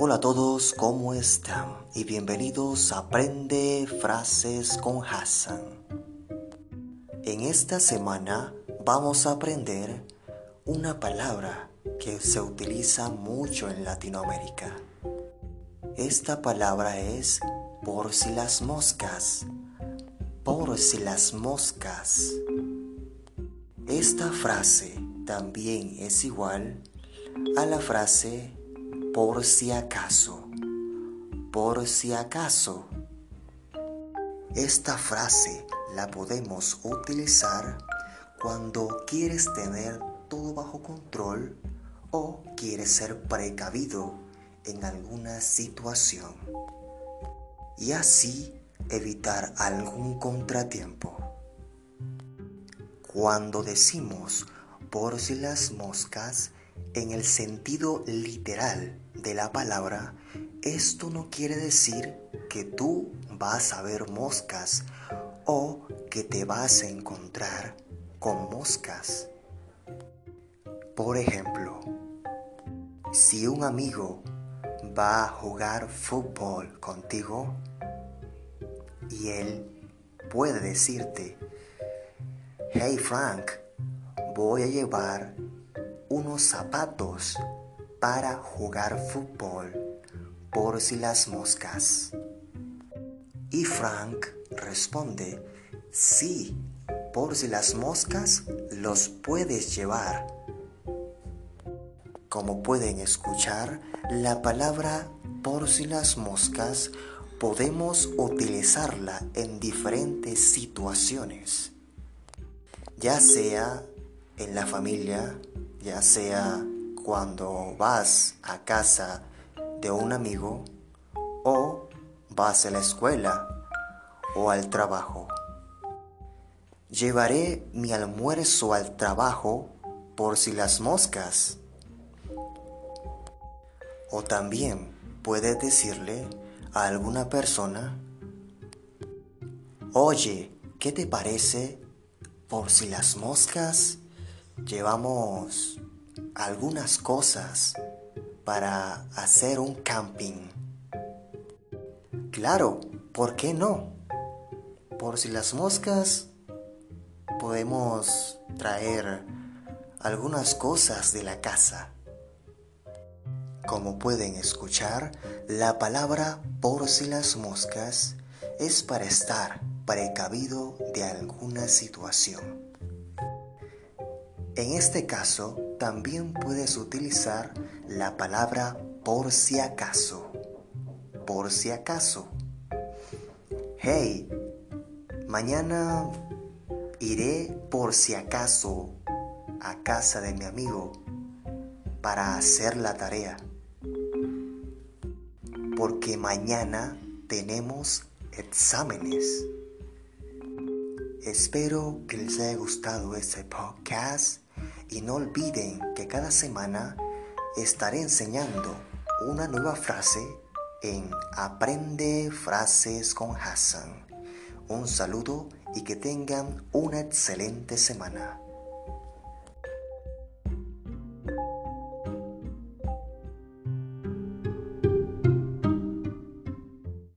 Hola a todos, ¿cómo están? Y bienvenidos a Aprende Frases con Hassan. En esta semana vamos a aprender una palabra que se utiliza mucho en Latinoamérica. Esta palabra es por si las moscas. Por si las moscas. Esta frase también es igual a la frase por si acaso. Por si acaso. Esta frase la podemos utilizar cuando quieres tener todo bajo control o quieres ser precavido en alguna situación y así evitar algún contratiempo. Cuando decimos por si las moscas, en el sentido literal de la palabra, esto no quiere decir que tú vas a ver moscas o que te vas a encontrar con moscas. Por ejemplo, si un amigo va a jugar fútbol contigo y él puede decirte, hey Frank, voy a llevar unos zapatos para jugar fútbol por si las moscas. Y Frank responde, sí, por si las moscas los puedes llevar. Como pueden escuchar, la palabra por si las moscas podemos utilizarla en diferentes situaciones, ya sea en la familia, ya sea cuando vas a casa de un amigo o vas a la escuela o al trabajo. Llevaré mi almuerzo al trabajo por si las moscas. O también puedes decirle a alguna persona, oye, ¿qué te parece por si las moscas llevamos algunas cosas para hacer un camping. Claro, ¿por qué no? Por si las moscas podemos traer algunas cosas de la casa. Como pueden escuchar, la palabra por si las moscas es para estar precavido de alguna situación. En este caso, también puedes utilizar la palabra por si acaso. Por si acaso. Hey, mañana iré por si acaso a casa de mi amigo para hacer la tarea. Porque mañana tenemos exámenes. Espero que les haya gustado este podcast y no olviden que cada semana estaré enseñando una nueva frase en Aprende Frases con Hassan. Un saludo y que tengan una excelente semana.